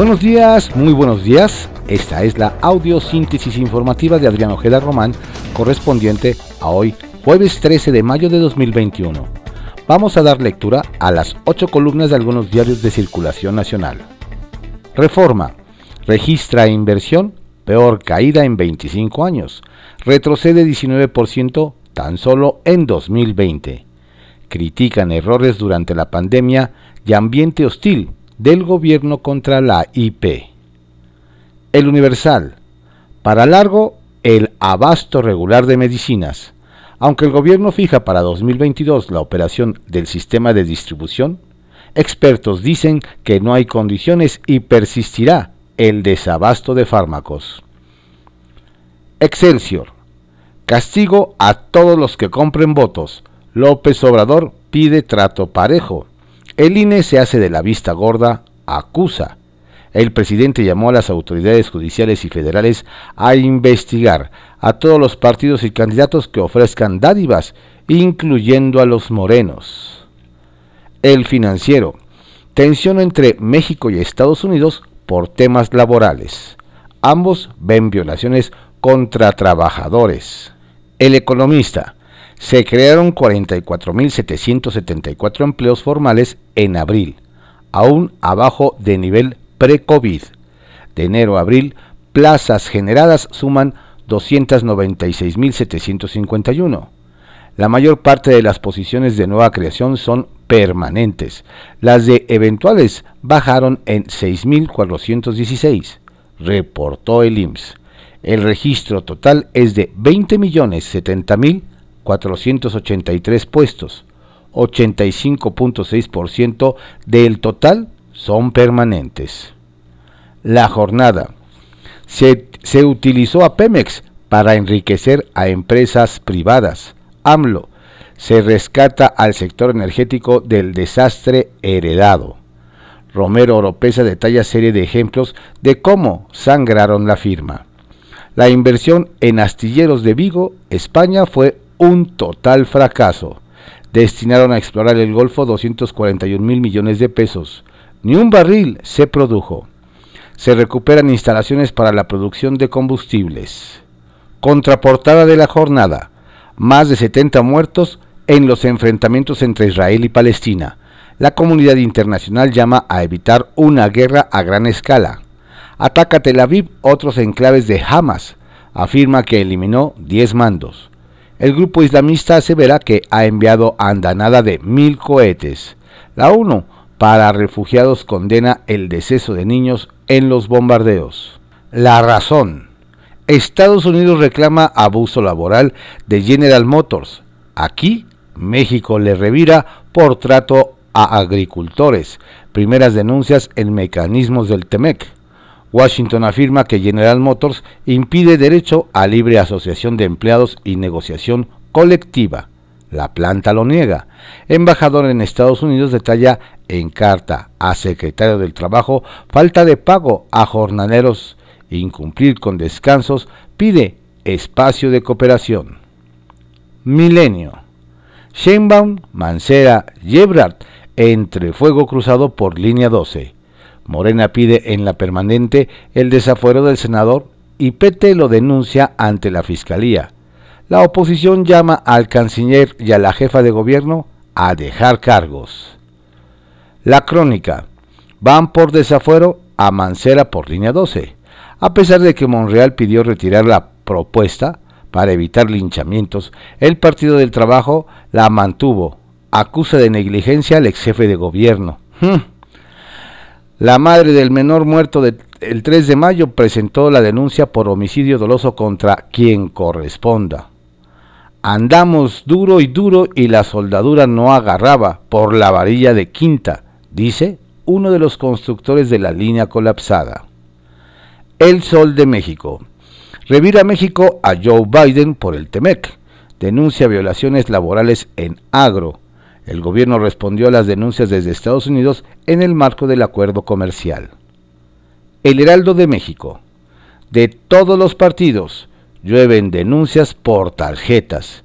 Buenos días, muy buenos días. Esta es la audiosíntesis informativa de Adrián Ojeda Román, correspondiente a hoy, jueves 13 de mayo de 2021. Vamos a dar lectura a las ocho columnas de algunos diarios de circulación nacional. Reforma. Registra inversión, peor caída en 25 años. Retrocede 19% tan solo en 2020. Critican errores durante la pandemia y ambiente hostil del gobierno contra la IP. El Universal. Para largo, el abasto regular de medicinas. Aunque el gobierno fija para 2022 la operación del sistema de distribución, expertos dicen que no hay condiciones y persistirá el desabasto de fármacos. Excelsior. Castigo a todos los que compren votos. López Obrador pide trato parejo. El INE se hace de la vista gorda, acusa. El presidente llamó a las autoridades judiciales y federales a investigar a todos los partidos y candidatos que ofrezcan dádivas, incluyendo a los morenos. El financiero. Tensión entre México y Estados Unidos por temas laborales. Ambos ven violaciones contra trabajadores. El economista se crearon 44.774 empleos formales en abril, aún abajo de nivel pre-COVID. De enero a abril, plazas generadas suman 296.751. La mayor parte de las posiciones de nueva creación son permanentes. Las de eventuales bajaron en 6.416, reportó el IMSS. El registro total es de 20.070.000 483 puestos. 85.6% del total son permanentes. La jornada. Se, se, utilizó a Pemex para enriquecer a empresas privadas. AMLO se rescata al sector energético del desastre heredado. Romero Oropesa detalla serie de ejemplos de cómo sangraron la firma. La inversión en astilleros de Vigo, España, fue un total fracaso. Destinaron a explorar el Golfo 241 mil millones de pesos. Ni un barril se produjo. Se recuperan instalaciones para la producción de combustibles. Contraportada de la jornada. Más de 70 muertos en los enfrentamientos entre Israel y Palestina. La comunidad internacional llama a evitar una guerra a gran escala. Ataca Tel Aviv otros enclaves de Hamas. Afirma que eliminó 10 mandos. El grupo islamista asevera que ha enviado andanada de mil cohetes. La ONU para refugiados condena el deceso de niños en los bombardeos. La razón. Estados Unidos reclama abuso laboral de General Motors. Aquí, México le revira por trato a agricultores. Primeras denuncias en mecanismos del TEMEC. Washington afirma que General Motors impide derecho a libre asociación de empleados y negociación colectiva. La planta lo niega. Embajador en Estados Unidos detalla en carta a secretario del Trabajo falta de pago a jornaleros, incumplir con descansos, pide espacio de cooperación. Milenio. Sheinbaum, Mancera, Ebrard entre fuego cruzado por línea 12. Morena pide en la permanente el desafuero del senador y PT lo denuncia ante la Fiscalía. La oposición llama al canciller y a la jefa de gobierno a dejar cargos. La crónica. Van por desafuero a Mancera por línea 12. A pesar de que Monreal pidió retirar la propuesta para evitar linchamientos, el Partido del Trabajo la mantuvo. Acusa de negligencia al ex jefe de gobierno. Hmm. La madre del menor muerto el 3 de mayo presentó la denuncia por homicidio doloso contra quien corresponda. Andamos duro y duro y la soldadura no agarraba por la varilla de quinta, dice uno de los constructores de la línea colapsada. El Sol de México. Revira México a Joe Biden por el TEMEC. Denuncia violaciones laborales en agro. El gobierno respondió a las denuncias desde Estados Unidos en el marco del acuerdo comercial. El Heraldo de México. De todos los partidos llueven denuncias por tarjetas.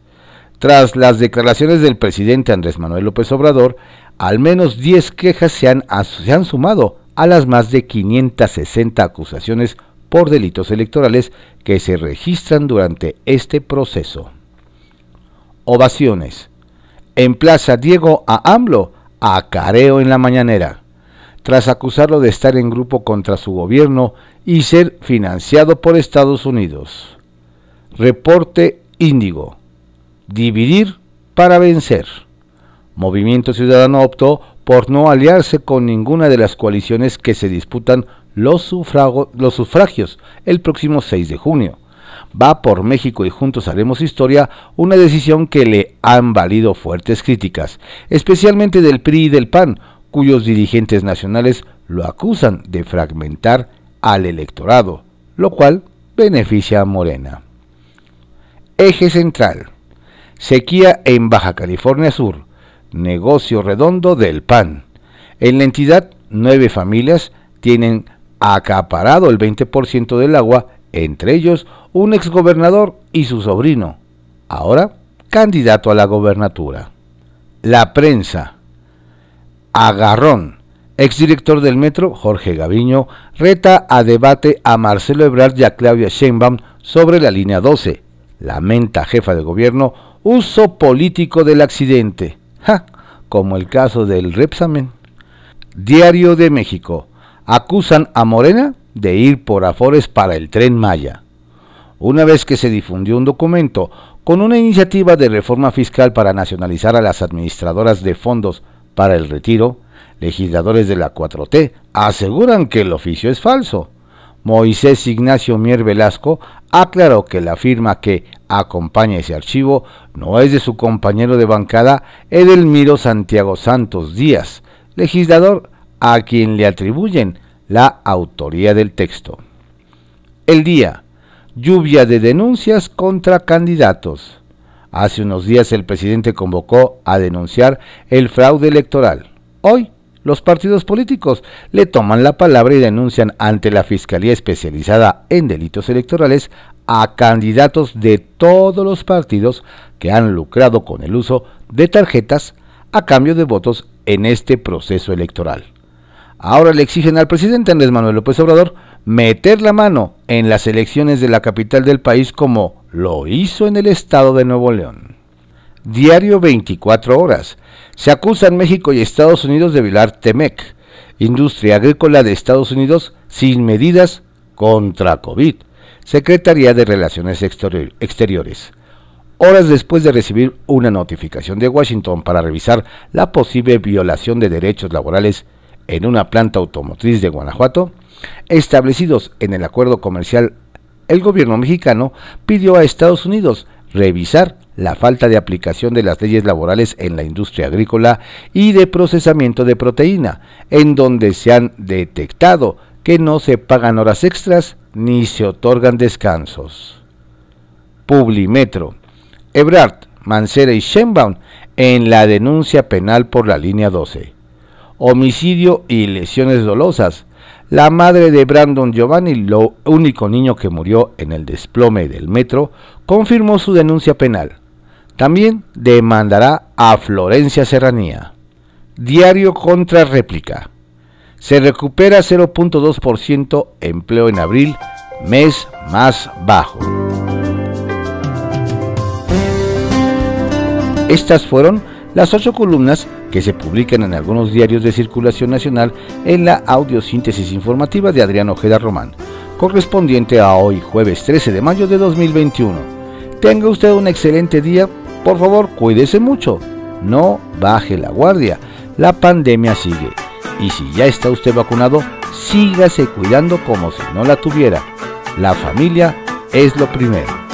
Tras las declaraciones del presidente Andrés Manuel López Obrador, al menos 10 quejas se han, se han sumado a las más de 560 acusaciones por delitos electorales que se registran durante este proceso. Ovaciones. En Plaza Diego a AMLO, a careo en la mañanera, tras acusarlo de estar en grupo contra su gobierno y ser financiado por Estados Unidos. Reporte Índigo. Dividir para vencer. Movimiento Ciudadano optó por no aliarse con ninguna de las coaliciones que se disputan los, los, sufragios el próximo 6 de junio. Va por México y juntos haremos historia, una decisión que le han valido fuertes críticas, especialmente del PRI y del PAN, cuyos dirigentes nacionales lo acusan de fragmentar al electorado, lo cual beneficia a Morena. Eje central. Sequía en Baja California Sur negocio redondo del PAN. En la entidad, nueve familias tienen acaparado el 20% del agua, entre ellos un exgobernador y su sobrino, ahora candidato a la gobernatura. La prensa. Agarrón. Exdirector del metro, Jorge Gaviño, reta a debate a Marcelo Ebrard y a Claudia Sheinbaum sobre la línea 12. Lamenta jefa de gobierno uso político del accidente como el caso del Repsamen. Diario de México. Acusan a Morena de ir por afores para el tren Maya. Una vez que se difundió un documento con una iniciativa de reforma fiscal para nacionalizar a las administradoras de fondos para el retiro, legisladores de la 4T aseguran que el oficio es falso. Moisés Ignacio Mier Velasco aclaró que la firma que acompaña ese archivo no es de su compañero de bancada Edelmiro Santiago Santos Díaz, legislador a quien le atribuyen la autoría del texto. El día, lluvia de denuncias contra candidatos. Hace unos días el presidente convocó a denunciar el fraude electoral. Hoy los partidos políticos le toman la palabra y denuncian ante la Fiscalía Especializada en Delitos Electorales a candidatos de todos los partidos que han lucrado con el uso de tarjetas a cambio de votos en este proceso electoral. Ahora le exigen al presidente Andrés Manuel López Obrador meter la mano en las elecciones de la capital del país como lo hizo en el estado de Nuevo León. Diario 24 horas. Se acusan México y Estados Unidos de violar TEMEC, industria agrícola de Estados Unidos sin medidas contra COVID. Secretaría de Relaciones Exteriores. Horas después de recibir una notificación de Washington para revisar la posible violación de derechos laborales en una planta automotriz de Guanajuato, establecidos en el acuerdo comercial, el gobierno mexicano pidió a Estados Unidos revisar la falta de aplicación de las leyes laborales en la industria agrícola y de procesamiento de proteína, en donde se han detectado que no se pagan horas extras ni se otorgan descansos. Publimetro. Ebrard, Mancera y Schenbaum en la denuncia penal por la línea 12. Homicidio y lesiones dolosas. La madre de Brandon Giovanni, lo único niño que murió en el desplome del metro, confirmó su denuncia penal. También demandará a Florencia Serranía. Diario contra réplica. Se recupera 0.2% empleo en abril, mes más bajo. Estas fueron las ocho columnas que se publican en algunos diarios de circulación nacional en la audiosíntesis informativa de Adrián Ojeda Román, correspondiente a hoy jueves 13 de mayo de 2021. Tenga usted un excelente día por favor, cuídese mucho. No baje la guardia. La pandemia sigue. Y si ya está usted vacunado, sígase cuidando como si no la tuviera. La familia es lo primero.